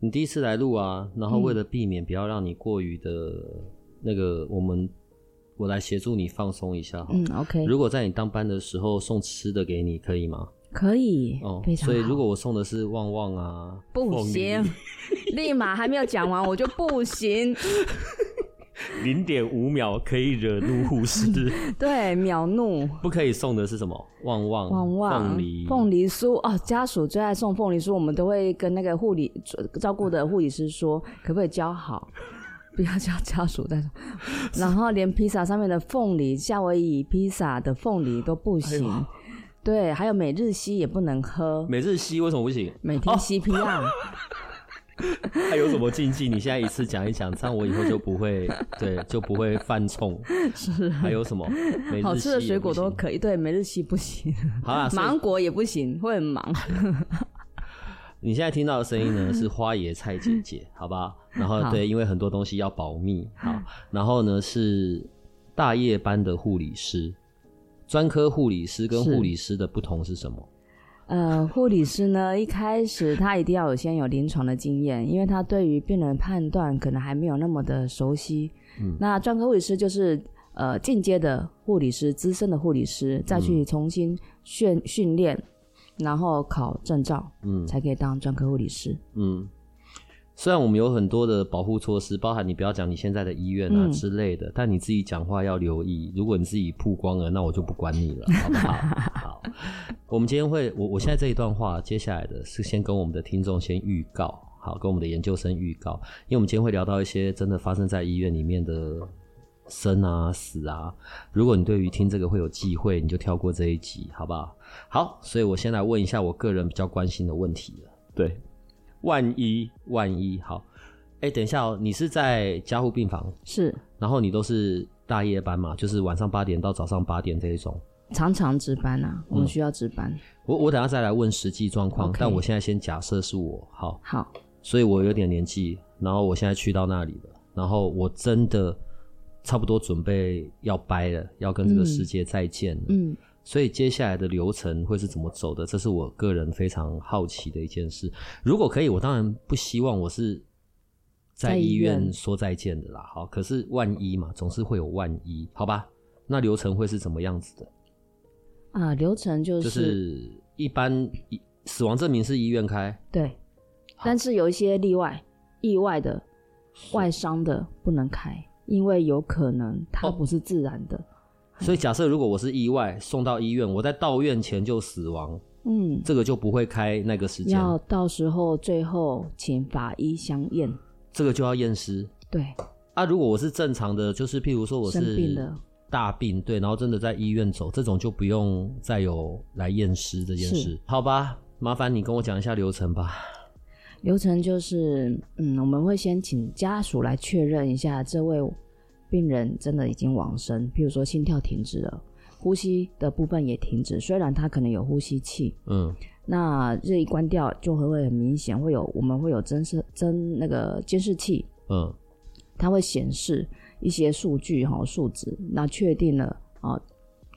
你第一次来录啊，然后为了避免不要让你过于的那个，我们我来协助你放松一下哈。嗯，OK。如果在你当班的时候送吃的给你，可以吗？可以哦，非常好。所以如果我送的是旺旺啊，不行，立马还没有讲完我就不行。零点五秒可以惹怒护士，对，秒怒。不可以送的是什么？旺旺、旺旺、凤梨、凤梨酥哦。家属最爱送凤梨酥，我们都会跟那个护理照顾的护理师说，可不可以教好，不要叫家属带。然后连披萨上面的凤梨，夏威夷披萨的凤梨都不行。哎、对，还有每日西也不能喝。每日西为什么不行？每天 CPR。哦 还有什么禁忌？你现在一次讲一讲，这样我以后就不会 对，就不会犯冲。是，还有什么？好吃的水果都可以，对，每日西不行。好啦，芒果也不行，会很忙。你现在听到的声音呢，是花椰菜姐姐，好不好？然后对，因为很多东西要保密，好。然后呢，是大夜班的护理师，专科护理师跟护理师的不同是什么？呃，护理师呢，一开始他一定要有先有临床的经验，因为他对于病人判断可能还没有那么的熟悉。嗯，那专科护理师就是呃进阶的护理师，资深的护理师，再去重新训训练，然后考证照，嗯，才可以当专科护理师。嗯。虽然我们有很多的保护措施，包含你不要讲你现在的医院啊之类的，嗯、但你自己讲话要留意。如果你自己曝光了，那我就不管你了，好不好？好，我们今天会，我我现在这一段话，接下来的是先跟我们的听众先预告，好，跟我们的研究生预告，因为我们今天会聊到一些真的发生在医院里面的生啊死啊。如果你对于听这个会有忌讳，你就跳过这一集，好不好？好，所以我先来问一下我个人比较关心的问题了，对。万一万一好，哎、欸，等一下哦，你是在加护病房？是，然后你都是大夜班嘛，就是晚上八点到早上八点这一种，常常值班啊，我们需要值班。嗯、我我等下再来问实际状况但我现在先假设是我，好，好，所以我有点年纪，然后我现在去到那里了，然后我真的差不多准备要掰了，要跟这个世界再见了，嗯。嗯所以接下来的流程会是怎么走的？这是我个人非常好奇的一件事。如果可以，我当然不希望我是在医院说再见的啦。好，可是万一嘛，总是会有万一，好吧？那流程会是怎么样子的？啊，流程就是就是一般死亡证明是医院开，对，但是有一些例外，意外的外伤的不能开，因为有可能它不是自然的。哦所以假设如果我是意外送到医院，我在到院前就死亡，嗯，这个就不会开那个时间。要到时候最后请法医相验，这个就要验尸。对。啊，如果我是正常的，就是譬如说我是大病，病对，然后真的在医院走，这种就不用再有来验尸这件事，好吧？麻烦你跟我讲一下流程吧。流程就是，嗯，我们会先请家属来确认一下这位。病人真的已经往生，譬如说心跳停止了，呼吸的部分也停止，虽然他可能有呼吸器，嗯，那这一关掉就会会很明显，会有我们会有监视监那个监视器，嗯，它会显示一些数据哈数值，那确定了啊，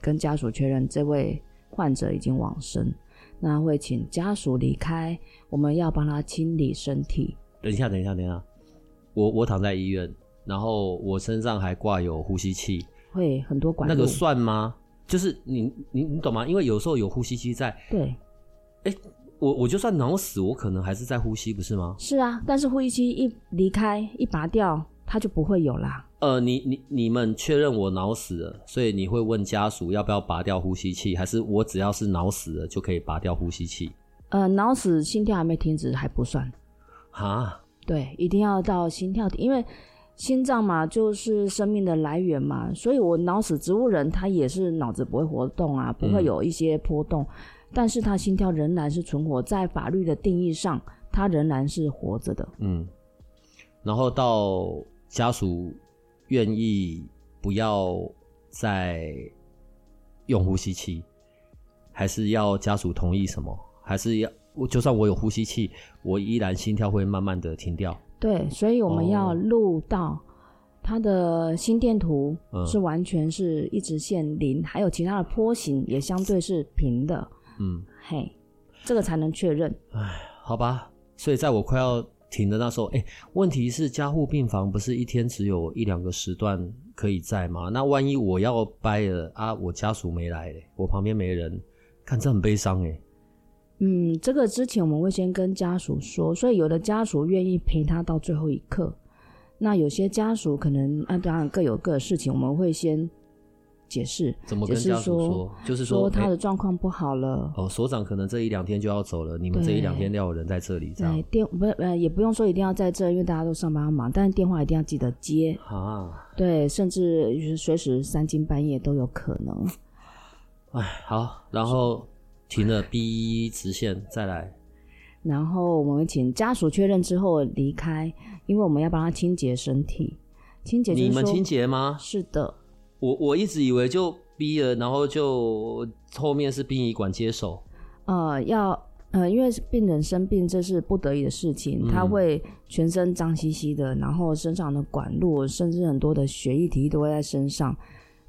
跟家属确认这位患者已经往生，那会请家属离开，我们要帮他清理身体。等一下，等一下，等一下，我我躺在医院。然后我身上还挂有呼吸器，会很多管。那个算吗？就是你你你懂吗？因为有时候有呼吸器在。对。哎，我我就算脑死，我可能还是在呼吸，不是吗？是啊，但是呼吸器一离开一拔掉，它就不会有啦。呃，你你你们确认我脑死了，所以你会问家属要不要拔掉呼吸器，还是我只要是脑死了就可以拔掉呼吸器？呃，脑死心跳还没停止还不算。哈？对，一定要到心跳停，因为。心脏嘛，就是生命的来源嘛，所以我脑死植物人他也是脑子不会活动啊，不会有一些波动，嗯、但是他心跳仍然是存活，在法律的定义上，他仍然是活着的。嗯，然后到家属愿意不要再用呼吸器，还是要家属同意什么？还是要我就算我有呼吸器，我依然心跳会慢慢的停掉。对，所以我们要录到他的心电图是完全是一直线零，嗯、还有其他的波形也相对是平的。嗯，嘿，这个才能确认。哎，好吧，所以在我快要停的那时候，哎，问题是加护病房不是一天只有一两个时段可以在吗？那万一我要掰了啊，我家属没来，我旁边没人，看这很悲伤哎。嗯，这个之前我们会先跟家属说，所以有的家属愿意陪他到最后一刻，那有些家属可能啊，当然各有各的事情，我们会先。解释怎么跟家属说？就是说，说他的状况不好了。哦，所长可能这一两天就要走了，你们这一两天要有人在这里，这样。对，电不呃也不用说一定要在这，因为大家都上班忙，但是电话一定要记得接啊。对，甚至随时三更半夜都有可能。哎，好，然后停了 B 直线再来，然后我们请家属确认之后离开，因为我们要帮他清洁身体。清洁你们清洁吗？是的。我我一直以为就逼了，然后就后面是殡仪馆接手。呃，要呃，因为病人生病，这是不得已的事情，嗯、他会全身脏兮兮的，然后身上的管路，甚至很多的血液体都会在身上，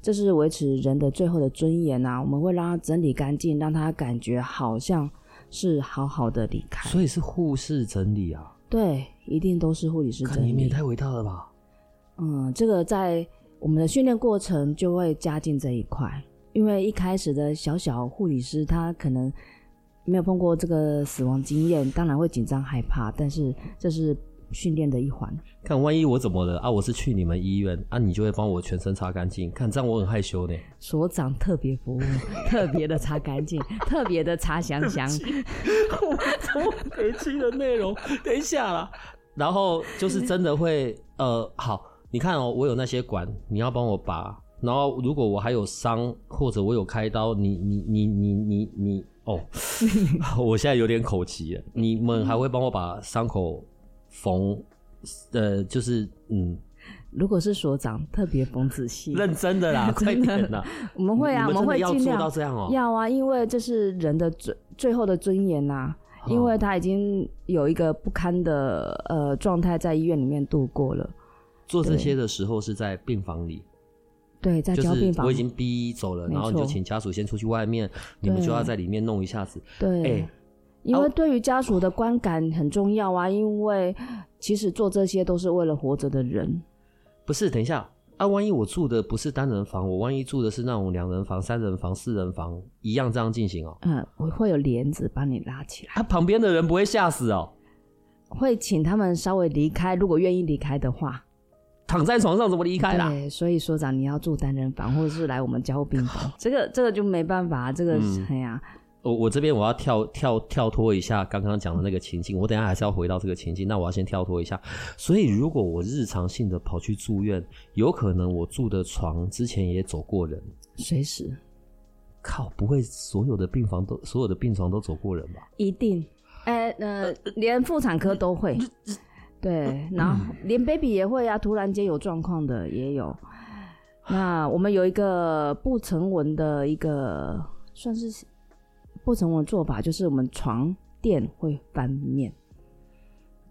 这是维持人的最后的尊严啊！我们会让他整理干净，让他感觉好像是好好的离开。所以是护士整理啊？对，一定都是护理师整理。你们也太伟大了吧？嗯，这个在。我们的训练过程就会加进这一块，因为一开始的小小护理师他可能没有碰过这个死亡经验，当然会紧张害怕，但是这是训练的一环。看万一我怎么了啊？我是去你们医院啊，你就会帮我全身擦干净。看这样我很害羞呢。所长特别服务，特别的擦干净，特别的擦香香。我怎么可以去的内容？等一下啦，然后就是真的会呃好。你看哦，我有那些管，你要帮我拔。然后如果我还有伤，或者我有开刀，你你你你你你哦，我现在有点口急了。你们还会帮我把伤口缝？呃，就是嗯，如果是所长，特别缝仔细，认真的啦，快点啦！我们会啊，我们会尽量做到这样哦。要啊，因为这是人的最最后的尊严呐、啊，因为他已经有一个不堪的呃状态在医院里面度过了。做这些的时候是在病房里，对，在交病房，我已经逼走了，然后你就请家属先出去外面，你们就要在里面弄一下子。对，欸、因为对于家属的观感很重要啊，因为其实做这些都是为了活着的人。不是，等一下啊，万一我住的不是单人房，我万一住的是那种两人房、三人房、四人房，一样这样进行哦、喔。嗯，我会有帘子把你拉起来，他、啊、旁边的人不会吓死哦、喔。会请他们稍微离开，如果愿意离开的话。躺在床上怎么离开啦？对，所以所长你要住单人房，或者是来我们交护病房。这个这个就没办法，这个、嗯、哎呀，我我这边我要跳跳跳脱一下刚刚讲的那个情境，我等一下还是要回到这个情境，那我要先跳脱一下。所以如果我日常性的跑去住院，有可能我住的床之前也走过人，随时。靠，不会所有的病房都所有的病床都走过人吧？一定，哎呃，连妇产科都会。对，然后连 baby 也会啊，突然间有状况的也有。那我们有一个不成文的一个算是不成文的做法，就是我们床垫会翻面，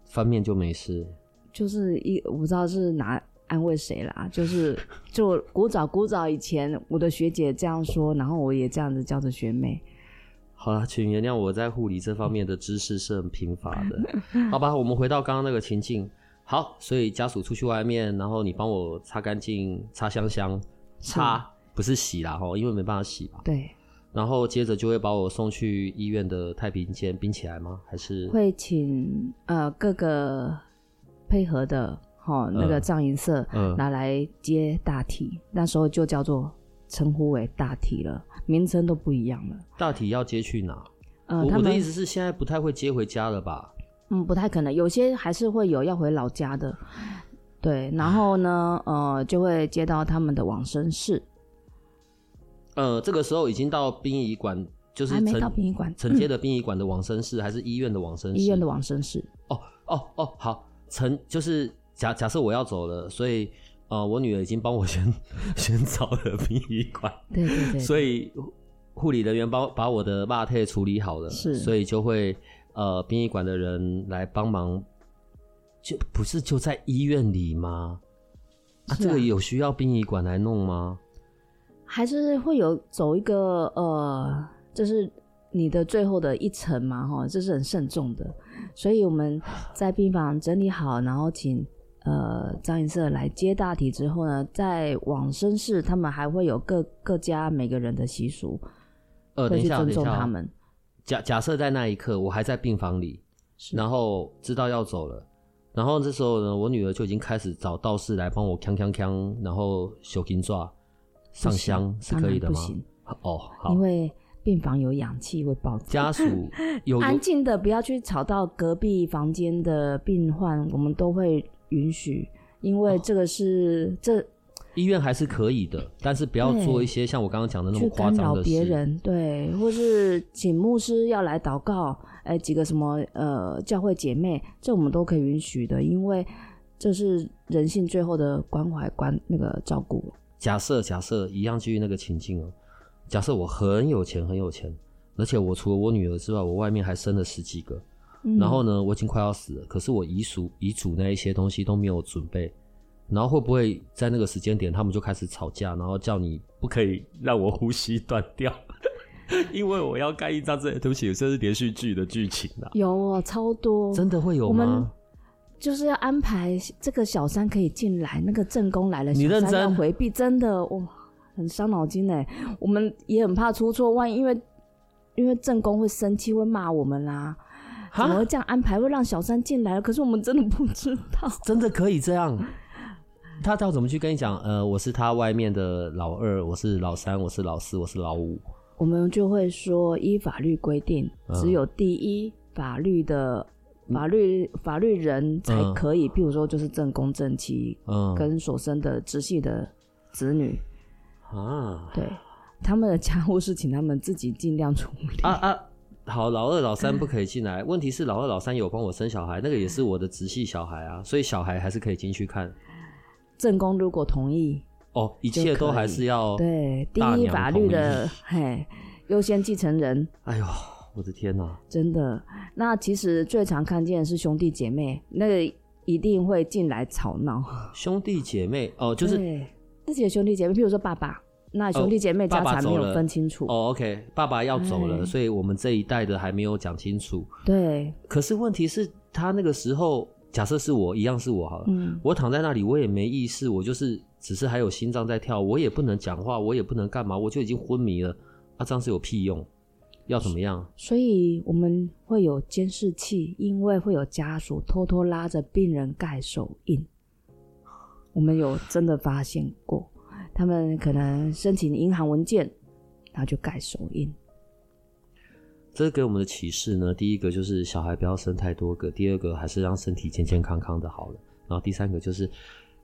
翻面就没事。就是一我不知道是哪安慰谁啦，就是 就古早古早以前，我的学姐这样说，然后我也这样子叫着学妹。好了，请原谅我在护理这方面的知识是很贫乏的，好吧？我们回到刚刚那个情境。好，所以家属出去外面，然后你帮我擦干净、擦香香，擦不是洗啦齁，因为没办法洗吧？对。然后接着就会把我送去医院的太平间冰起来吗？还是会请呃各个配合的齁那个葬仪社拿来接大体，那时候就叫做称呼为大体了。名称都不一样了。大体要接去哪？呃，我的意思是，现在不太会接回家了吧？嗯，不太可能。有些还是会有要回老家的。对，然后呢，呃，就会接到他们的往生室。呃，这个时候已经到殡仪馆就是还没到殡仪馆，承接的殡仪馆的往生室、嗯，还是医院的往生室？医院的往生室。哦哦哦，好，承就是假假设我要走了，所以呃，我女儿已经帮我先先找了殡仪馆，对对对，所以护理人员帮把我的肉体处理好了，是，所以就会呃，殡仪馆的人来帮忙，就不是就在医院里吗？啊，啊，这个有需要殡仪馆来弄吗？还是会有走一个呃。就是你的最后的一程嘛，哈，这是很慎重的，所以我们在病房整理好，然后请呃葬仪社来接大体之后呢，在往生室，他们还会有各各家每个人的习俗，呃，等一下，会去尊重他们。假假设在那一刻我还在病房里，然后知道要走了，然后这时候呢，我女儿就已经开始找道士来帮我锵锵锵，然后修金爪上香是可以的吗？哦，好，因为。病房有氧气会爆炸，家属有安静的，不要去吵到隔壁房间的病患，我们都会允许，因为这个是、哦、这医院还是可以的，但是不要做一些像我刚刚讲的那么夸张的事，去干扰别人，对，或是请牧师要来祷告，哎，几个什么呃教会姐妹，这我们都可以允许的，因为这是人性最后的关怀关那个照顾。假设假设一样基于那个情境哦。假设我很有钱，很有钱，而且我除了我女儿之外，我外面还生了十几个。嗯、然后呢，我已经快要死了，可是我遗嘱遗嘱那一些东西都没有准备。然后会不会在那个时间点，他们就开始吵架，然后叫你不可以让我呼吸断掉，因为我要盖一张这，对不起，这是连续剧的剧情啊。有啊，超多，真的会有吗？我们就是要安排这个小三可以进来，那个正宫来了，小三要回避，真的哇。很伤脑筋哎，我们也很怕出错，万一因为因为正宫会生气，会骂我们啦。怎么会这样安排，会让小三进来？可是我们真的不知道，真的可以这样？他要怎么去跟你讲？呃，我是他外面的老二，我是老三，我是老四，我是老五。我们就会说，依法律规定，只有第一法律的法律法律人才可以，譬如说就是正宫正妻，嗯，跟所生的直系的子女。啊，对，他们的家务事请他们自己尽量处理。啊啊，好，老二、老三不可以进来。问题是老二、老三有帮我生小孩，那个也是我的直系小孩啊，所以小孩还是可以进去看。正宫如果同意，哦，一切都还是要对第一法律的 嘿优先继承人。哎呦，我的天哪！真的，那其实最常看见的是兄弟姐妹，那个一定会进来吵闹。兄弟姐妹哦，就是。自己的兄弟姐妹，譬如说爸爸，那兄弟姐妹家产没有分清楚。哦，，OK，爸爸要走了，所以我们这一代的还没有讲清楚。对。可是问题是，他那个时候，假设是我一样是我好了，嗯，我躺在那里，我也没意识，我就是只是还有心脏在跳，我也不能讲话，我也不能干嘛，我就已经昏迷了。啊，这样是有屁用？要怎么样？所以我们会有监视器，因为会有家属偷偷拉着病人盖手印。我们有真的发现过，他们可能申请银行文件，然后就盖手印。这给我们的启示呢，第一个就是小孩不要生太多个，第二个还是让身体健健康康的好了，然后第三个就是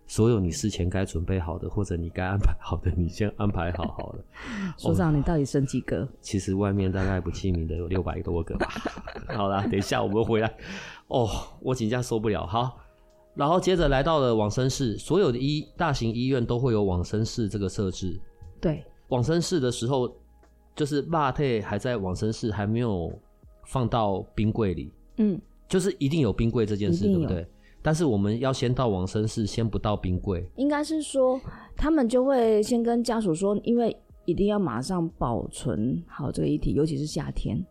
所有你事前该准备好的或者你该安排好的，你先安排好好了。所长，你到底生几个？其实外面大概不记名的有六百多个吧。好啦，等一下我们回来。哦，我请假受不了。好。然后接着来到了往生室，所有的医大型医院都会有往生室这个设置。对，往生室的时候，就是肉体还在往生室，还没有放到冰柜里。嗯，就是一定有冰柜这件事，对不对？但是我们要先到往生室，先不到冰柜。应该是说，他们就会先跟家属说，因为一定要马上保存好这个遗体，尤其是夏天，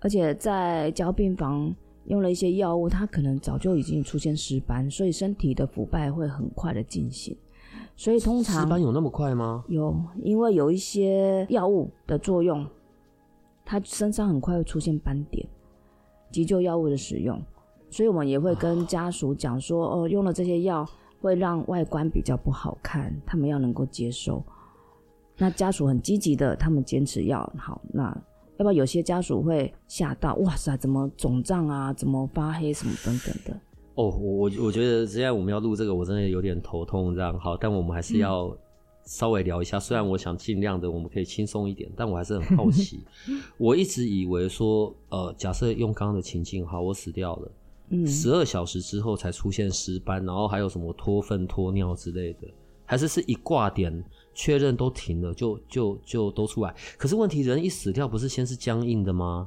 而且在交病房。用了一些药物，他可能早就已经出现尸斑，所以身体的腐败会很快的进行。所以通常尸斑有那么快吗？有，因为有一些药物的作用，他身上很快会出现斑点。急救药物的使用，所以我们也会跟家属讲说，哦，用了这些药会让外观比较不好看，他们要能够接受。那家属很积极的，他们坚持要好，那。要不然有些家属会吓到，哇塞，怎么肿胀啊，怎么发黑什么等等的。哦，我我我觉得现在我们要录这个，我真的有点头痛这样。好，但我们还是要稍微聊一下。虽然我想尽量的我们可以轻松一点，但我还是很好奇。我一直以为说，呃，假设用刚刚的情境，好，我死掉了，嗯，十二小时之后才出现尸斑，然后还有什么脱粪脱尿之类的，还是是一挂点确认都停了，就就就都出来。可是问题，人一死掉不是先是僵硬的吗？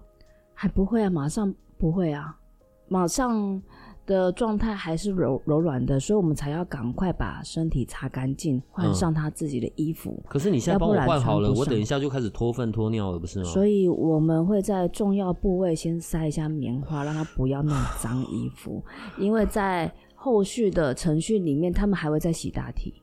还不会啊，马上不会啊，马上。的状态还是柔柔软的，所以我们才要赶快把身体擦干净，换上他自己的衣服。可是你现在帮我换好了，我等一下就开始脱粪脱尿了，不是吗？所以我们会在重要部位先塞一下棉花，让他不要弄脏衣服，因为在后续的程序里面，他们还会再洗大体。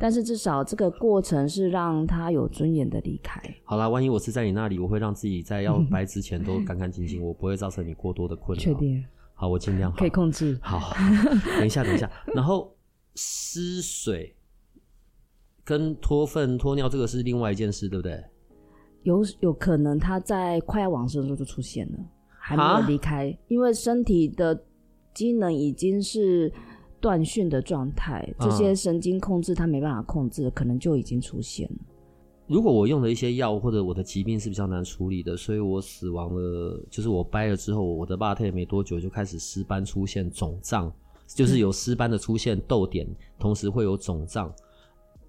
但是至少这个过程是让他有尊严的离开。好啦，万一我是在你那里，我会让自己在要掰之前都干干净净，我不会造成你过多的困扰。确定。好，我尽量好可以控制。好，等一下，等一下。然后湿水跟脱粪脱尿这个是另外一件事，对不对？有有可能他在快要往生的时候就出现了，还没有离开，因为身体的机能已经是断讯的状态，这些神经控制他没办法控制，可能就已经出现了。如果我用了一些药，或者我的疾病是比较难处理的，所以我死亡了，就是我掰了之后，我的肉体没多久就开始尸斑出现肿胀，就是有尸斑的出现痘点，同时会有肿胀。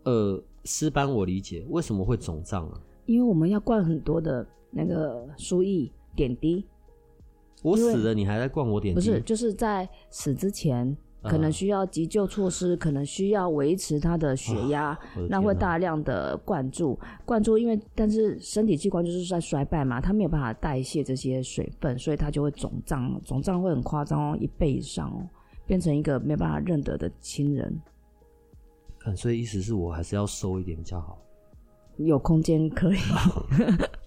呃，尸斑我理解，为什么会肿胀啊？因为我们要灌很多的那个输液点滴。我死了，你还在灌我点滴？不是，就是在死之前。可能需要急救措施，可能需要维持他的血压，那会大量的灌注，灌注，因为但是身体器官就是在衰败嘛，他没有办法代谢这些水分，所以他就会肿胀，肿胀会很夸张哦，一倍以上哦，变成一个没办法认得的亲人。看，所以意思是我还是要收一点比较好，有空间可以。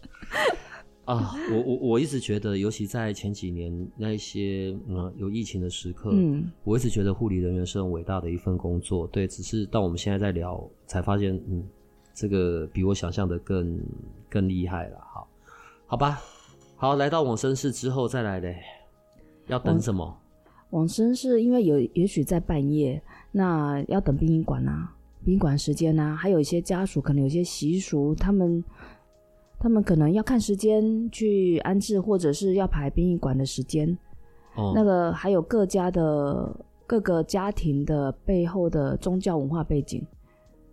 啊，我我我一直觉得，尤其在前几年那一些嗯有疫情的时刻，嗯，我一直觉得护理人员是很伟大的一份工作。对，只是到我们现在在聊，才发现，嗯，这个比我想象的更更厉害了。好，好吧，好，来到往生室之后再来嘞，要等什么？往生室因为有也许在半夜，那要等殡仪馆啊，殡仪馆时间啊，还有一些家属可能有些习俗，他们。他们可能要看时间去安置，或者是要排殡仪馆的时间。哦，那个还有各家的各个家庭的背后的宗教文化背景，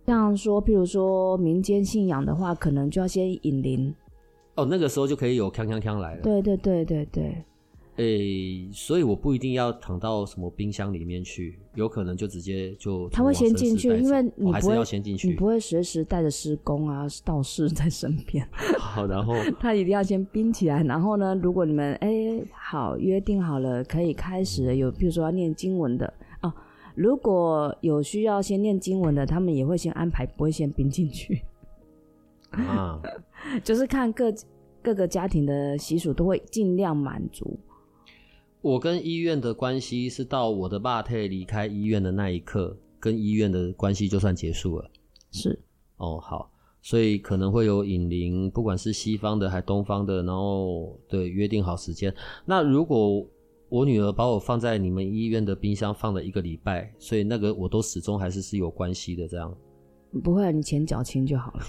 像说，譬如说民间信仰的话，可能就要先引灵。哦，那个时候就可以有锵锵锵来了。对对对对对。诶、欸，所以我不一定要躺到什么冰箱里面去，有可能就直接就他会先进去，因为你不会、哦、要先进去，你不会随时带着施工啊、道士在身边。好，然后 他一定要先冰起来，然后呢，如果你们哎、欸、好约定好了，可以开始有，比如说要念经文的哦，如果有需要先念经文的，他们也会先安排，不会先冰进去。啊，就是看各各个家庭的习俗，都会尽量满足。我跟医院的关系是到我的爸退离开医院的那一刻，跟医院的关系就算结束了。是哦，好，所以可能会有引灵，不管是西方的还东方的，然后对约定好时间。那如果我女儿把我放在你们医院的冰箱放了一个礼拜，所以那个我都始终还是是有关系的，这样不会，你钱缴清就好了。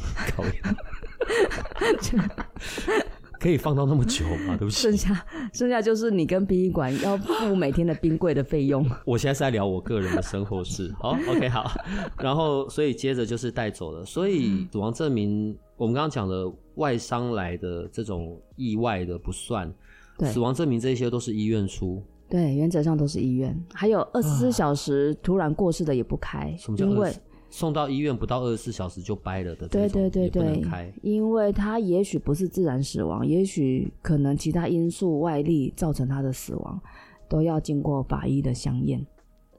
可以。放到那么久吗？对不起。剩下剩下就是你跟殡仪馆要付每天的冰柜的费用。我现在是在聊我个人的生活事。好，OK，好。然后，所以接着就是带走了。所以死亡证明，我们刚刚讲的外伤来的这种意外的不算。对。死亡证明这些都是医院出。对，原则上都是医院。还有二十四小时突然过世的也不开。什么叫？因为送到医院不到二十四小时就掰了的，对对对对，因为他也许不是自然死亡，也许可能其他因素外力造成他的死亡，都要经过法医的相验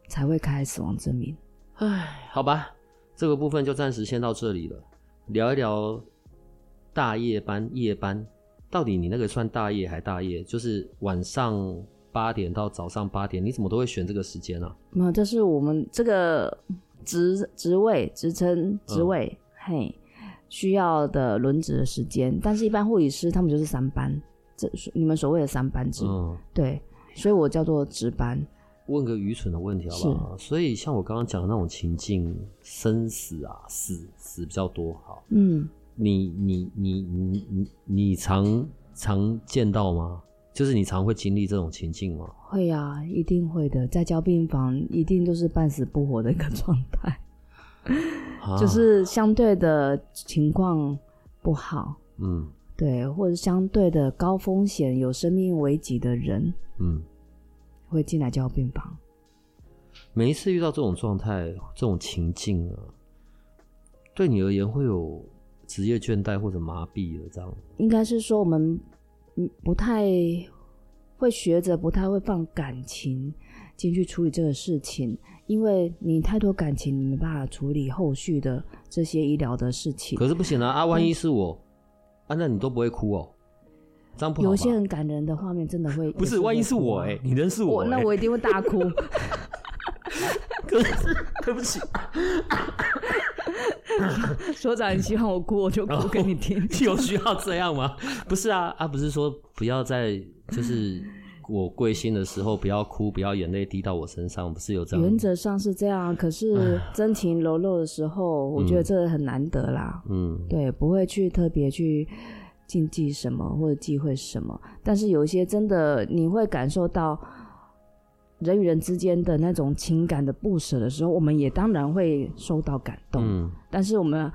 才会开死亡证明。唉，好吧，这个部分就暂时先到这里了。聊一聊大夜班、夜班，到底你那个算大夜还大夜？就是晚上八点到早上八点，你怎么都会选这个时间啊？那这是我们这个。职职位、职称、职位，嘿，需要的轮值的时间，但是一般护理师他们就是三班，这你们所谓的三班制，嗯，对，所以我叫做值班。问个愚蠢的问题好不好？所以像我刚刚讲的那种情境，生死啊，死死比较多。哈，嗯，你你你你你你常常见到吗？就是你常会经历这种情境吗？会啊，一定会的。在交病房，一定都是半死不活的一个状态，啊、就是相对的情况不好，嗯，对，或者相对的高风险、有生命危急的人，嗯，会进来交病房。每一次遇到这种状态、这种情境啊，对你而言会有职业倦怠或者麻痹了，这样？应该是说我们。嗯，不太会学着，不太会放感情进去处理这个事情，因为你太多感情，你没办法处理后续的这些医疗的事情。可是不行啊！啊，万一是我，嗯、啊，那你都不会哭哦？这样不好。有些很感人的画面，真的会，会不是？万一是我哎、欸，你认识我、欸，那我一定会大哭。可是，对不起。所长，你希望我哭，我就哭给你听。有需要这样吗？不是啊，啊，不是说不要在就是我归心的时候不要哭，不要眼泪滴到我身上，不是有这样？原则上是这样，可是真情流露的时候，我觉得这很难得啦。嗯，对，不会去特别去禁忌什么或者忌讳什么，但是有一些真的你会感受到。人与人之间的那种情感的不舍的时候，我们也当然会受到感动。嗯，但是我们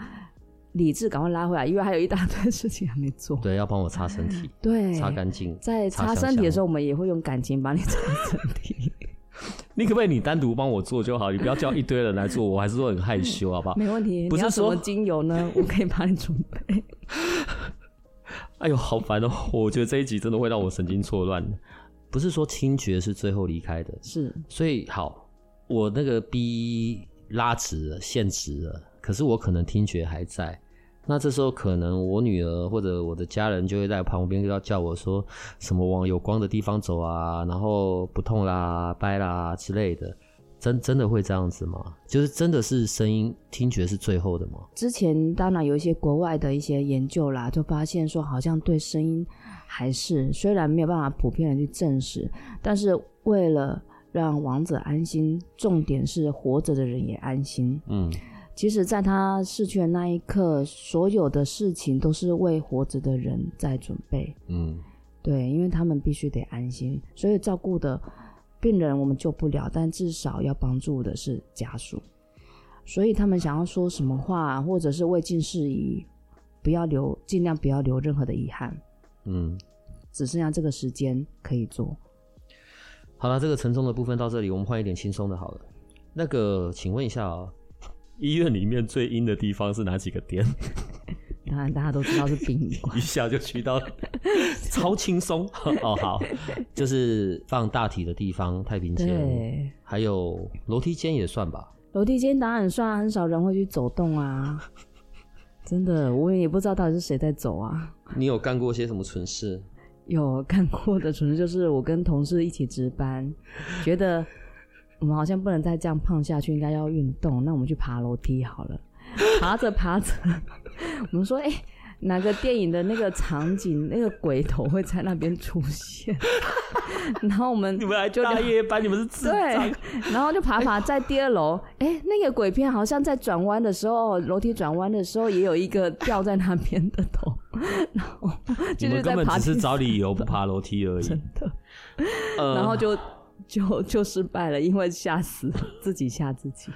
理智赶快拉回来，因为还有一大堆事情还没做。对，要帮我擦身体，对，擦干净。在擦身体的时候，我们也会用感情帮你擦身体。你可不可以你单独帮我做就好？你不要叫一堆人来做，我还是说很害羞，好不好？没问题。不是说什么精油呢？我可以帮你准备。哎呦，好烦哦！我觉得这一集真的会让我神经错乱。不是说听觉是最后离开的，是，所以好，我那个 B 拉直了，限直了，可是我可能听觉还在，那这时候可能我女儿或者我的家人就会在旁边要叫我说什么往有光的地方走啊，然后不痛啦、掰啦之类的，真真的会这样子吗？就是真的是声音听觉是最后的吗？之前当然有一些国外的一些研究啦，就发现说好像对声音。还是虽然没有办法普遍的去证实，但是为了让亡者安心，重点是活着的人也安心。嗯，其实，在他逝去的那一刻，所有的事情都是为活着的人在准备。嗯，对，因为他们必须得安心，所以照顾的病人我们救不了，但至少要帮助的是家属。所以他们想要说什么话，或者是未尽事宜，不要留，尽量不要留任何的遗憾。嗯，只剩下这个时间可以做。好了，这个沉重的部分到这里，我们换一点轻松的好了。那个，请问一下啊、喔，医院里面最阴的地方是哪几个点？当然大家都知道是殡仪馆，一下就去到 超轻松哦。好，就是放大体的地方，太平间，对，还有楼梯间也算吧。楼梯间当然算，很少人会去走动啊。真的，我也不知道到底是谁在走啊。你有干过些什么蠢事？有干过的蠢事就是我跟同事一起值班，觉得我们好像不能再这样胖下去，应该要运动。那我们去爬楼梯好了，爬着爬着，我们说，哎、欸。哪个电影的那个场景，那个鬼头会在那边出现？然后我们你们来就大夜班，你们是智障。对，然后就爬爬在第二楼，哎、欸，那个鬼片好像在转弯的时候，楼梯转弯的时候也有一个掉在那边的头。然后就是根本只是找理由不爬楼梯而已。真的。然后就就就失败了，因为吓死自己吓自己。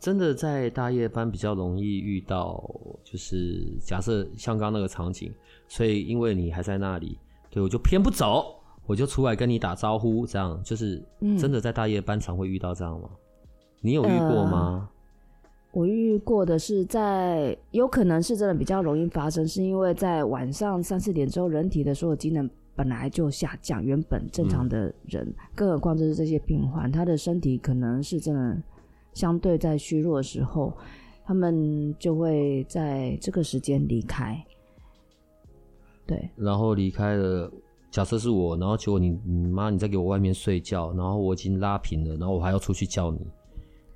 真的在大夜班比较容易遇到，就是假设像刚刚那个场景，所以因为你还在那里，对，我就偏不走，我就出来跟你打招呼，这样就是真的在大夜班常会遇到这样吗？嗯、你有遇过吗？呃，我遇过的是在，有可能是真的比较容易发生，是因为在晚上三四点之后，人体的所有机能本来就下降，原本正常的人，嗯、更何况就是这些病患，他的身体可能是真的。相对在虚弱的时候，他们就会在这个时间离开。对，然后离开了。假设是我，然后结果你你妈你在给我外面睡觉，然后我已经拉平了，然后我还要出去叫你，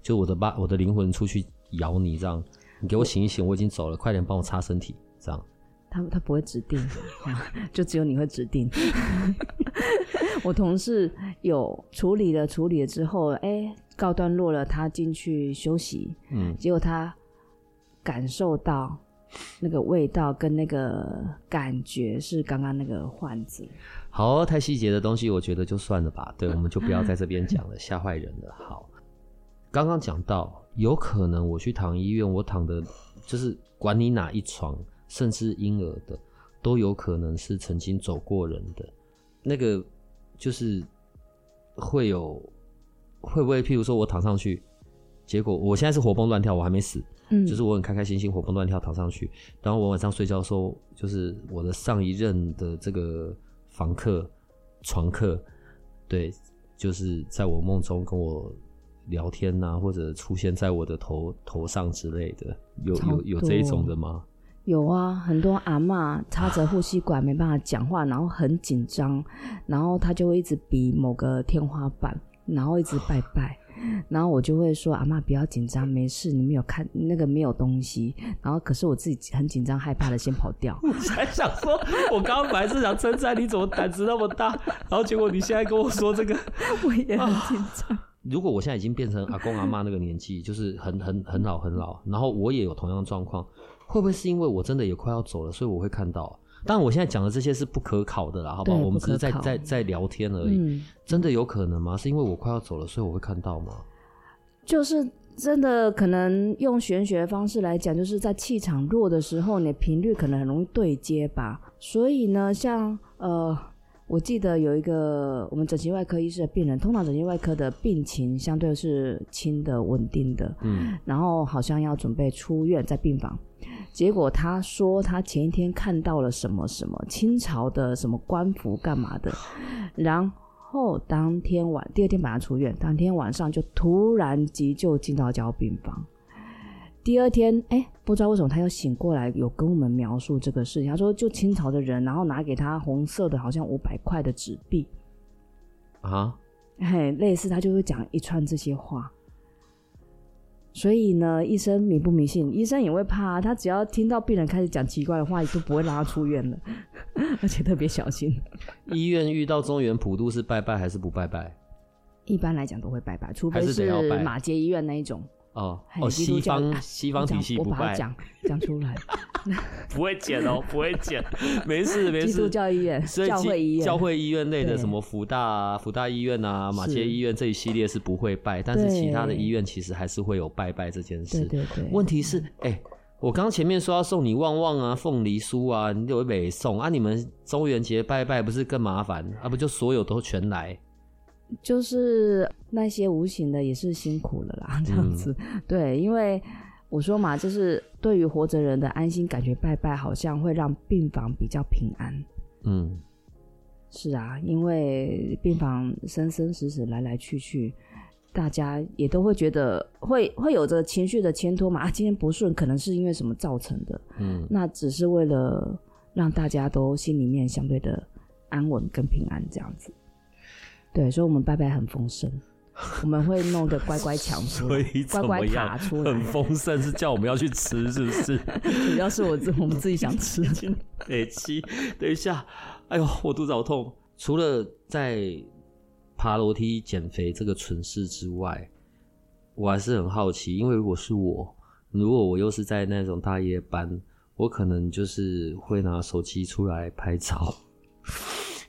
就我的爸我的灵魂出去咬你，这样你给我醒一醒，我已经走了，快点帮我擦身体，这样。他他不会指定，就只有你会指定。我同事有处理了，处理了之后，哎、欸，告段落了，他进去休息。嗯，结果他感受到那个味道跟那个感觉是刚刚那个患者。好，太细节的东西，我觉得就算了吧。对，我们就不要在这边讲了，吓坏人了。好，刚刚讲到，有可能我去躺医院，我躺的就是管你哪一床。甚至婴儿的都有可能是曾经走过人的，那个就是会有会不会？譬如说我躺上去，结果我现在是活蹦乱跳，我还没死，嗯，就是我很开开心心活蹦乱跳躺上去，然后我晚上睡觉的时候，就是我的上一任的这个房客床客，对，就是在我梦中跟我聊天呐、啊，或者出现在我的头头上之类的，有有有这一种的吗？有啊，很多阿嬷插着呼吸管没办法讲话，然后很紧张，然后他就会一直比某个天花板，然后一直拜拜，然后我就会说阿妈不要紧张，没事，你没有看那个没有东西，然后可是我自己很紧张害怕的先跑掉。我才想说，我刚刚本来是想称赞你怎么胆子那么大，然后结果你现在跟我说这个，我也很紧张。如果我现在已经变成阿公阿妈那个年纪，就是很很很老很老，然后我也有同样状况。会不会是因为我真的也快要走了，所以我会看到？当然，我现在讲的这些是不可考的啦，好不好？我们只是在在在聊天而已。嗯。真的有可能吗？是因为我快要走了，所以我会看到吗？就是真的可能用玄学的方式来讲，就是在气场弱的时候，你的频率可能很容易对接吧。所以呢，像呃。我记得有一个我们整形外科医师的病人，通常整形外科的病情相对是轻的、稳定的，嗯，然后好像要准备出院在病房，结果他说他前一天看到了什么什么清朝的什么官服干嘛的，然后当天晚第二天把他出院，当天晚上就突然急救进到交病房。第二天，哎、欸，不知道为什么他又醒过来，有跟我们描述这个事情。他说，就清朝的人，然后拿给他红色的，好像五百块的纸币啊，嘿，类似他就会讲一串这些话。所以呢，医生迷不迷信？医生也会怕，他只要听到病人开始讲奇怪的话，就不会让他出院了，而且特别小心。医院遇到中原普渡是拜拜还是不拜拜？一般来讲都会拜拜，除非是马街医院那一种。哦哦，西方西方体系不拜，讲讲出来，不会剪哦，不会剪，没事没事。基督教医院、教会医院、教会医院类的什么福大啊、辅大医院啊、马偕医院这一系列是不会拜，但是其他的医院其实还是会有拜拜这件事。对对对。问题是，哎、欸，我刚前面说要送你旺旺啊、凤梨酥啊，你有没送啊？你们中元节拜拜不是更麻烦啊？不就所有都全来？就是那些无形的也是辛苦了啦，这样子、嗯、对，因为我说嘛，就是对于活着人的安心感觉，拜拜好像会让病房比较平安。嗯，是啊，因为病房生生死死来来去去，大家也都会觉得会会有着情绪的牵拖嘛。啊，今天不顺，可能是因为什么造成的？嗯，那只是为了让大家都心里面相对的安稳跟平安这样子。对，所以我们拜拜很丰盛，我们会弄个乖乖墙所以，乖乖塔出来。很丰盛是叫我们要去吃，是不是？主要是我自我们自己想吃。哎，七，等一下，哎呦，我肚子好痛。除了在爬楼梯减肥这个蠢事之外，我还是很好奇，因为如果是我，如果我又是在那种大夜班，我可能就是会拿手机出来拍照，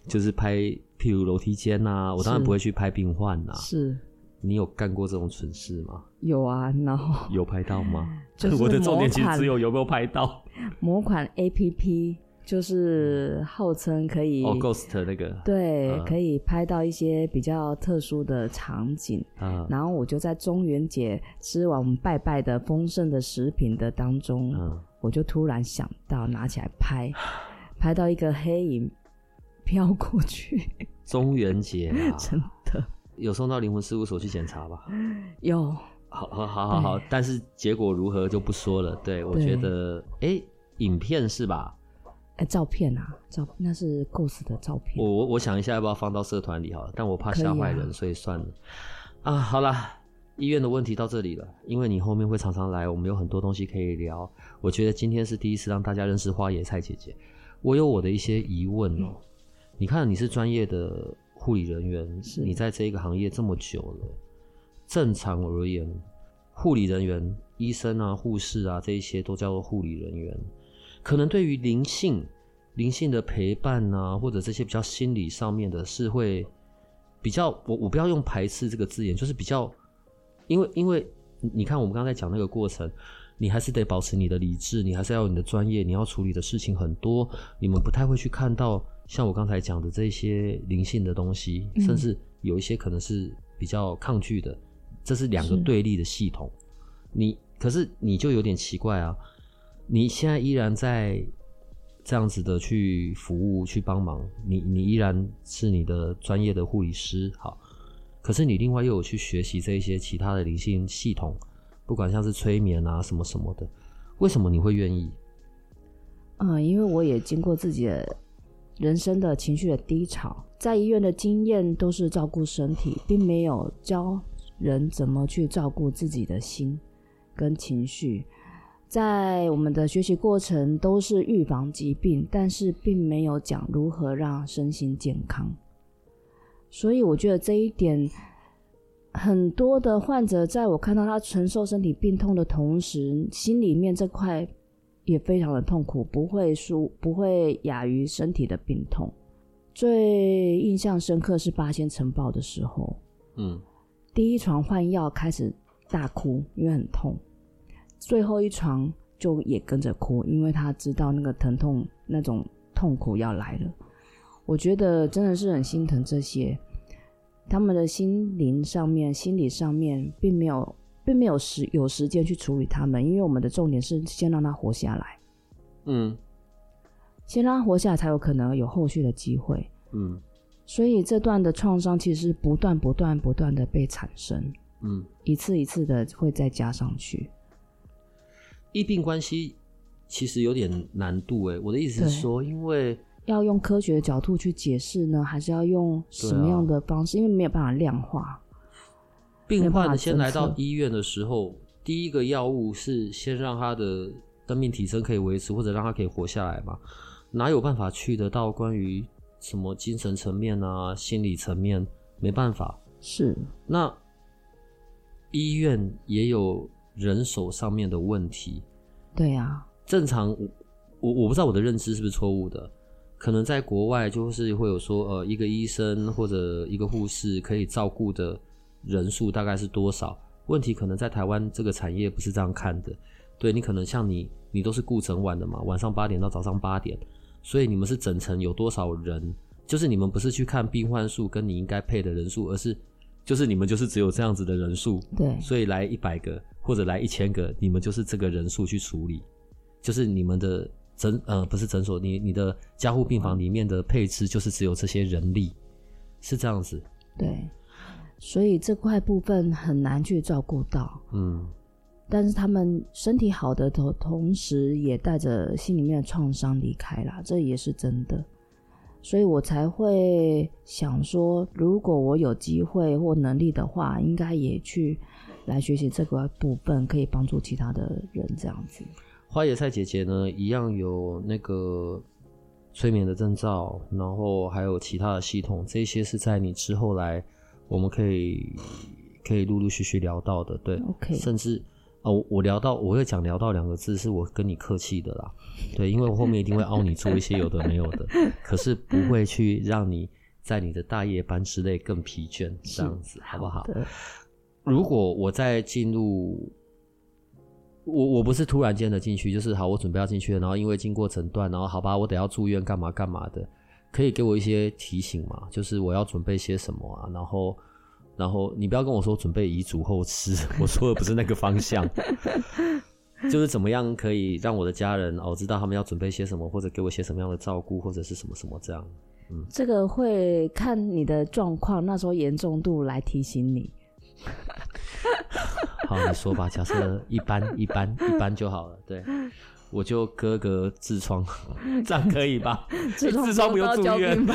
就是拍。譬如楼梯间呐、啊，我当然不会去拍病患呐、啊。是，你有干过这种蠢事吗？有啊，然 后有拍到吗？就是我的重点其实只有有没有拍到。某款 APP 就是号称可以哦，Ghost 那个对、嗯，可以拍到一些比较特殊的场景。嗯，然后我就在中元节吃完我们拜拜的丰盛的食品的当中，嗯，我就突然想到拿起来拍，拍到一个黑影。飘过去，中元节啊，真的有送到灵魂事务所去检查吧？有，好，好，好，好，好，但是结果如何就不说了。对，我觉得，哎、欸，影片是吧？哎、欸，照片啊，照那是 Ghost 的照片。我我我想一下要不要放到社团里好了，但我怕吓坏人、啊，所以算了。啊，好了，医院的问题到这里了，因为你后面会常常来，我们有很多东西可以聊。我觉得今天是第一次让大家认识花野菜姐姐。我有我的一些疑问哦、喔。嗯、你看，你是专业的护理人员，是你在这一个行业这么久了，正常而言，护理人员、医生啊、护士啊，这一些都叫做护理人员。可能对于灵性、灵性的陪伴啊，或者这些比较心理上面的，是会比较我我不要用排斥这个字眼，就是比较。因为，因为你看，我们刚才讲那个过程，你还是得保持你的理智，你还是要有你的专业，你要处理的事情很多，你们不太会去看到像我刚才讲的这些灵性的东西，嗯、甚至有一些可能是比较抗拒的，这是两个对立的系统。你可是你就有点奇怪啊，你现在依然在这样子的去服务、去帮忙，你你依然是你的专业的护理师，好。可是你另外又有去学习这一些其他的灵性系统，不管像是催眠啊什么什么的，为什么你会愿意？嗯，因为我也经过自己的人生的情绪的低潮，在医院的经验都是照顾身体，并没有教人怎么去照顾自己的心跟情绪。在我们的学习过程都是预防疾病，但是并没有讲如何让身心健康。所以我觉得这一点，很多的患者在我看到他承受身体病痛的同时，心里面这块也非常的痛苦，不会输，不会亚于身体的病痛。最印象深刻是八仙城堡的时候，嗯，第一床换药开始大哭，因为很痛，最后一床就也跟着哭，因为他知道那个疼痛那种痛苦要来了。我觉得真的是很心疼这些，他们的心灵上面、心理上面，并没有，并没有时有时间去处理他们，因为我们的重点是先让他活下来，嗯，先让他活下来，才有可能有后续的机会，嗯，所以这段的创伤其实是不断、不断、不断的被产生，嗯，一次一次的会再加上去。疫病关系其实有点难度，诶，我的意思是说，因为。要用科学的角度去解释呢，还是要用什么样的方式？啊、因为没有办法量化。病患先来到医院的时候，第一个药物是先让他的生命体征可以维持，或者让他可以活下来嘛？哪有办法去得到关于什么精神层面啊、心理层面？没办法。是。那医院也有人手上面的问题。对呀、啊。正常，我我不知道我的认知是不是错误的。可能在国外就是会有说，呃，一个医生或者一个护士可以照顾的人数大概是多少？问题可能在台湾这个产业不是这样看的。对，你可能像你，你都是顾整晚的嘛，晚上八点到早上八点，所以你们是整层有多少人？就是你们不是去看病患数跟你应该配的人数，而是就是你们就是只有这样子的人数。对，所以来一百个或者来一千个，你们就是这个人数去处理，就是你们的。诊呃不是诊所，你你的加护病房里面的配置就是只有这些人力，是这样子。对，所以这块部分很难去照顾到。嗯，但是他们身体好的同同时，也带着心里面的创伤离开了，这也是真的。所以我才会想说，如果我有机会或能力的话，应该也去来学习这个部分，可以帮助其他的人这样子。花野菜姐姐呢，一样有那个催眠的证照，然后还有其他的系统，这些是在你之后来，我们可以可以陆陆续续聊到的，对，OK，甚至哦，我聊到我会讲聊到两个字，是我跟你客气的啦，对，因为我后面一定会凹你做一些有的没有的，可是不会去让你在你的大夜班之内更疲倦，这样子好不好？如果我在进入。我我不是突然间的进去，就是好，我准备要进去了，然后因为经过诊断，然后好吧，我得要住院干嘛干嘛的，可以给我一些提醒吗？就是我要准备些什么啊？然后，然后你不要跟我说准备遗嘱后事，我说的不是那个方向，就是怎么样可以让我的家人哦知道他们要准备些什么，或者给我些什么样的照顾，或者是什么什么这样。嗯，这个会看你的状况，那时候严重度来提醒你。好，你说吧。假设一般、一般、一般就好了。对，我就割个痔疮，这样可以吧？痔疮不用住院，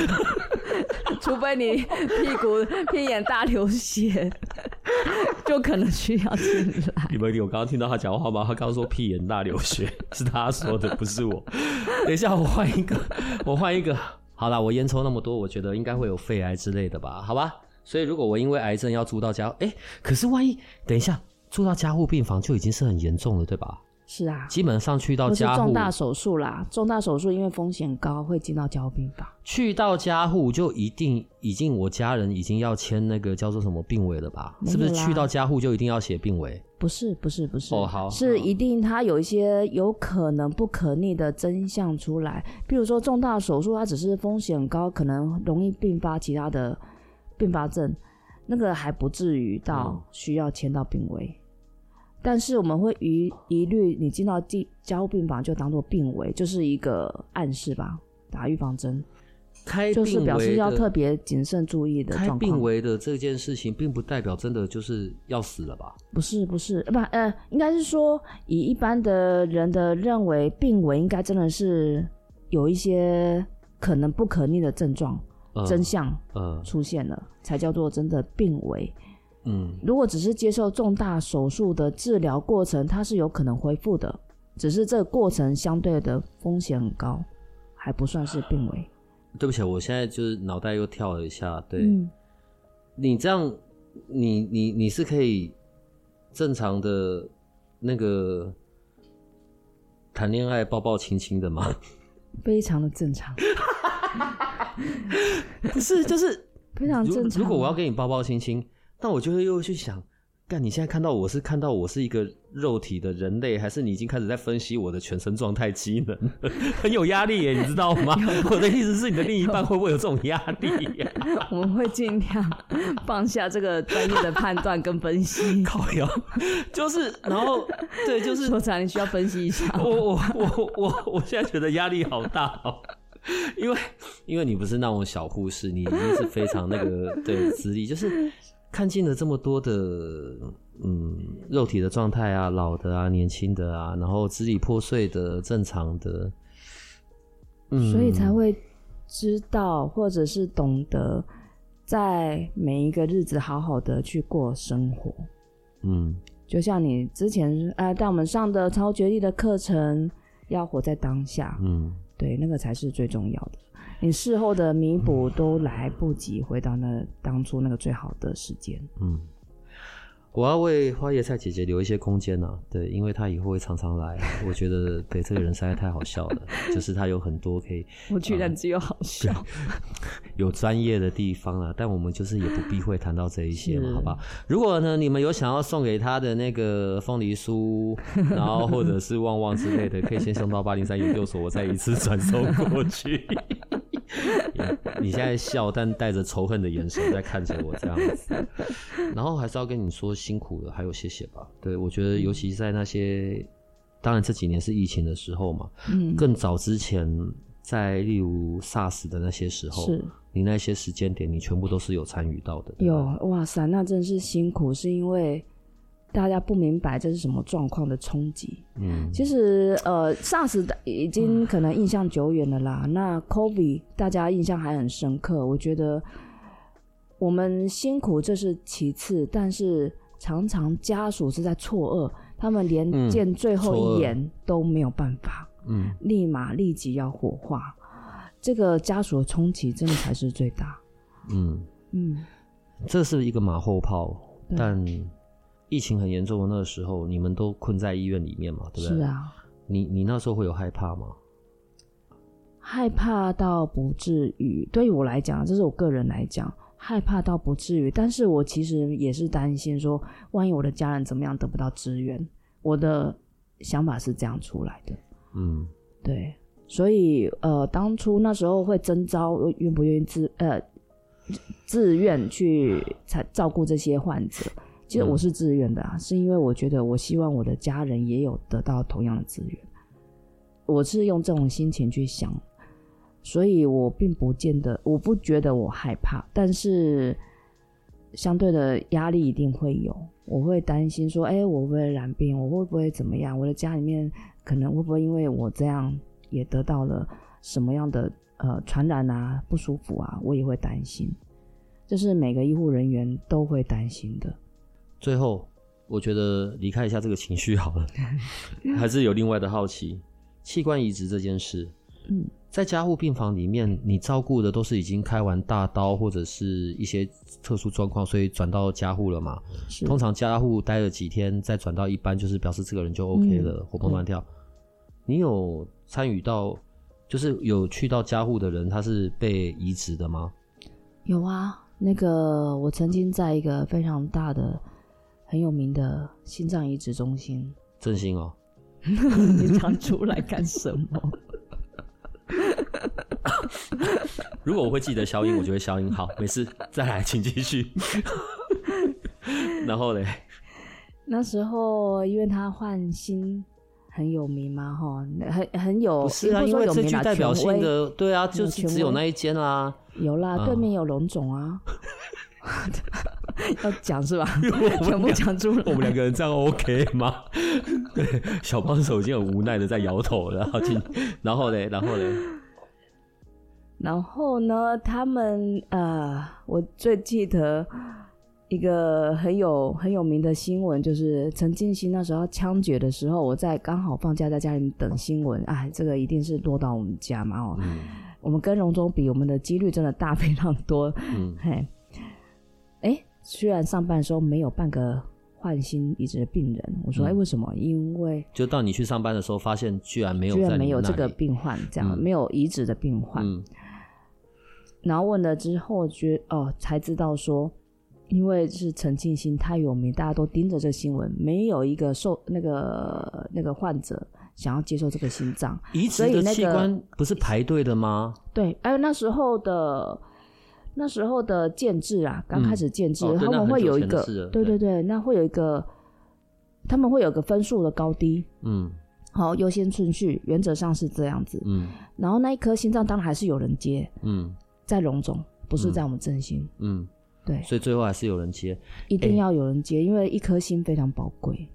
除非你屁股、屁眼大流血。就可能需要进来。你们有刚刚听到他讲话吗？他刚刚说屁眼大流血，是他说的，不是我。等一下，我换一个，我换一个。好啦，我烟抽那么多，我觉得应该会有肺癌之类的吧？好吧。所以如果我因为癌症要住到家，哎，可是万一等一下住到加护病房就已经是很严重了，对吧？是啊，基本上去到家户，重大手术啦，重大手术因为风险高会进到交病房。去到家户就一定已经我家人已经要签那个叫做什么病危了吧？是不是去到家户就一定要写病危？不是不是不是哦，好，是一定他有一些有可能不可逆的真相出来，比如说重大手术它只是风险高，可能容易并发其他的并发症，那个还不至于到需要签到病危。嗯但是我们会一一律，你进到加护病房就当做病危，就是一个暗示吧，打预防针，开就是表示要特别谨慎注意的。开病危的这件事情，并不代表真的就是要死了吧？不是，不是，不，呃，应该是说，以一般的人的认为，病危应该真的是有一些可能不可逆的症状、呃、真相呃出现了，呃、才叫做真的病危。嗯，如果只是接受重大手术的治疗过程，它是有可能恢复的，只是这个过程相对的风险很高，还不算是病危。对不起，我现在就是脑袋又跳了一下。对，嗯、你这样，你你你是可以正常的那个谈恋爱抱抱亲亲的吗？非常的正常。不是，就是非常正常。如果我要跟你抱抱亲亲。但我就会又去想，干，你现在看到我是看到我是一个肉体的人类，还是你已经开始在分析我的全身状态机能？很有压力耶，你知道吗？我的意思是，你的另一半会不会有这种压力？我们会尽量放下这个专业的判断跟分析。靠腰，就是，然后对，就是说起来你需要分析一下。我我我我我现在觉得压力好大哦，因为因为你不是那种小护士，你已经是非常那个对资历，就是。看尽了这么多的，嗯，肉体的状态啊，老的啊，年轻的啊，然后支离破碎的，正常的，嗯，所以才会知道或者是懂得，在每一个日子好好的去过生活，嗯，就像你之前呃带我们上的超觉力的课程，要活在当下，嗯，对，那个才是最重要的。你事后的弥补都来不及回到那当初那个最好的时间。嗯，我要为花椰菜姐姐留一些空间呢、啊。对，因为她以后会常常来。我觉得对这个人实在太好笑了，就是她有很多可以。我居然只有好笑。有专业的地方啊，但我们就是也不避讳谈到这一些嘛，好不好？如果呢，你们有想要送给她的那个凤梨酥，然后或者是旺旺之类的，可以先送到八零三研究所，我再一次 转送过去。你现在笑，但带着仇恨的眼神在看着我这样子，然后还是要跟你说辛苦了，还有谢谢吧。对，我觉得尤其在那些，当然这几年是疫情的时候嘛，嗯，更早之前，在例如 SARS 的那些时候，是你那些时间点，你全部都是有参与到的。有，哇塞，那真是辛苦，是因为。大家不明白这是什么状况的冲击。嗯，其实呃，SARS 已经可能印象久远了啦。嗯、那 COVID 大家印象还很深刻。我觉得我们辛苦这是其次，但是常常家属是在错愕，他们连见最后一眼都没有办法。嗯，立马立即要火化，这个家属的冲击真的才是最大。嗯嗯，这是一个马后炮，但。疫情很严重的那个时候，你们都困在医院里面嘛，对不对？是啊。你你那时候会有害怕吗？害怕到不至于，对于我来讲，这是我个人来讲，害怕到不至于。但是我其实也是担心说，万一我的家人怎么样得不到支援，我的想法是这样出来的。嗯，对。所以呃，当初那时候会征招愿不愿意自呃自愿去才照顾这些患者。其实我是自愿的啊，嗯、是因为我觉得我希望我的家人也有得到同样的资源，我是用这种心情去想，所以我并不见得，我不觉得我害怕，但是相对的压力一定会有，我会担心说，哎，我会不会染病？我会不会怎么样？我的家里面可能会不会因为我这样也得到了什么样的呃传染啊、不舒服啊？我也会担心，这是每个医护人员都会担心的。最后，我觉得离开一下这个情绪好了，还是有另外的好奇，器官移植这件事。嗯，在加护病房里面，你照顾的都是已经开完大刀或者是一些特殊状况，所以转到加护了嘛？是。通常加护待了几天，再转到一般，就是表示这个人就 OK 了，嗯、活蹦乱跳。你有参与到，就是有去到加护的人，他是被移植的吗？有啊，那个我曾经在一个非常大的、很有名的心脏移植中心。振兴哦，你常出来干什么？如果我会记得消音，我就会消音。好，没事，再来，请继续。然后嘞，那时候因为他换心很有名嘛，哈，很很有，不是啊，因为这具代表性的，对啊，就是只有那一间啊，有啦，对面有龙总啊，要讲是吧？全部讲出来，我们两个人这样 OK 吗？对，小帮手已经很无奈的在摇头了，然后听，然后嘞，然后嘞。然后呢，他们呃，我最记得一个很有很有名的新闻，就是陈进兴那时候枪决的时候，我在刚好放假在家里等新闻，哎，这个一定是落到我们家嘛哦，嗯、我们跟荣总比，我们的几率真的大非常多，嗯，嘿，哎，虽然上班的时候没有半个换心移植的病人，我说哎，为什么？因为就到你去上班的时候，发现居然没有，居然没有这个病患，这样、嗯、没有移植的病患。嗯然后问了之后，觉哦才知道说，因为是陈庆兴太有名，大家都盯着这个新闻，没有一个受那个那个患者想要接受这个心脏移植的器官，不是排队的吗？对，哎，那时候的那时候的建制啊，刚开始建制，嗯哦、他们会有一个，对对对，那会有一个，他们会有个分数的高低，嗯，好，优先顺序原则上是这样子，嗯，然后那一颗心脏当然还是有人接，嗯。在龙总，不是在我们振兴。嗯，对，所以最后还是有人接，一定要有人接，欸、因为一颗心非常宝贵。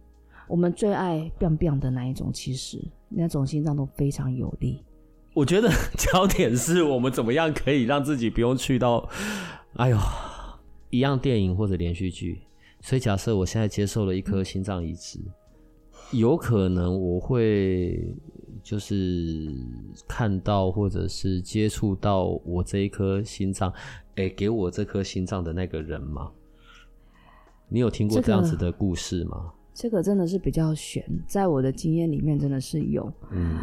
我们最爱 biang biang 的那一种，其实那种心脏都非常有力。我觉得 焦点是我们怎么样可以让自己不用去到，哎呦，一样电影或者连续剧。所以假设我现在接受了一颗心脏移植，嗯、有可能我会。就是看到或者是接触到我这一颗心脏，哎、欸，给我这颗心脏的那个人吗？你有听过这样子的故事吗？这个、这个真的是比较悬，在我的经验里面真的是有。嗯，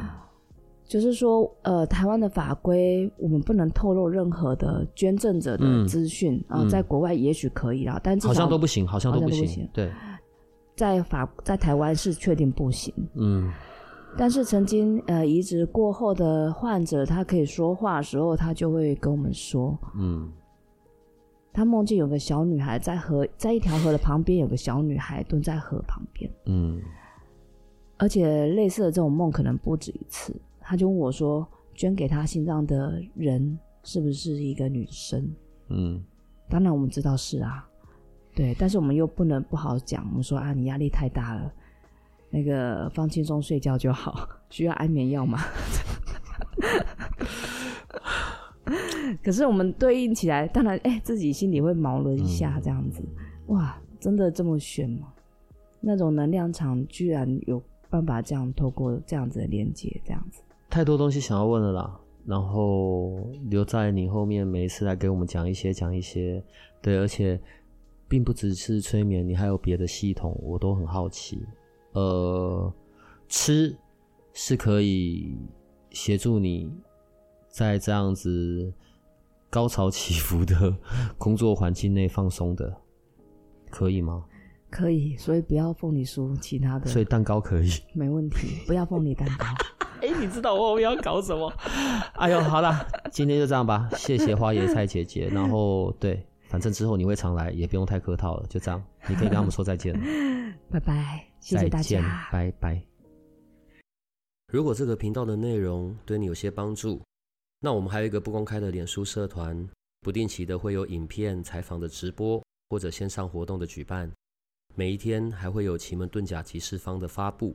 就是说，呃，台湾的法规我们不能透露任何的捐赠者的资讯啊，在国外也许可以啦，嗯、但好像都不行，好像都不行。不行对，在法在台湾是确定不行。嗯。但是曾经呃移植过后的患者，他可以说话的时候，他就会跟我们说，嗯，他梦见有个小女孩在河，在一条河的旁边，有个小女孩蹲在河旁边，嗯，而且类似的这种梦可能不止一次。他就问我说，捐给他心脏的人是不是一个女生？嗯，当然我们知道是啊，对，但是我们又不能不好讲，我们说啊，你压力太大了。那个放轻松睡觉就好，需要安眠药吗？可是我们对应起来，当然，哎、欸，自己心里会毛了一下，这样子，嗯、哇，真的这么玄吗？那种能量场居然有办法这样透过这样子的连接，这样子，太多东西想要问了啦。然后留在你后面，每一次来给我们讲一些，讲一些，对，而且并不只是催眠，你还有别的系统，我都很好奇。呃，吃是可以协助你在这样子高潮起伏的工作环境内放松的，可以吗？可以，所以不要凤梨酥，其他的。所以蛋糕可以，没问题，不要凤梨蛋糕。哎、欸，你知道我们要搞什么？哎呦，好了，今天就这样吧，谢谢花椰菜姐姐。然后，对，反正之后你会常来，也不用太客套了，就这样，你可以跟他们说再见了，拜拜。谢谢大家，拜拜。如果这个频道的内容对你有些帮助，那我们还有一个不公开的脸书社团，不定期的会有影片、采访的直播或者线上活动的举办，每一天还会有奇门遁甲集市方的发布。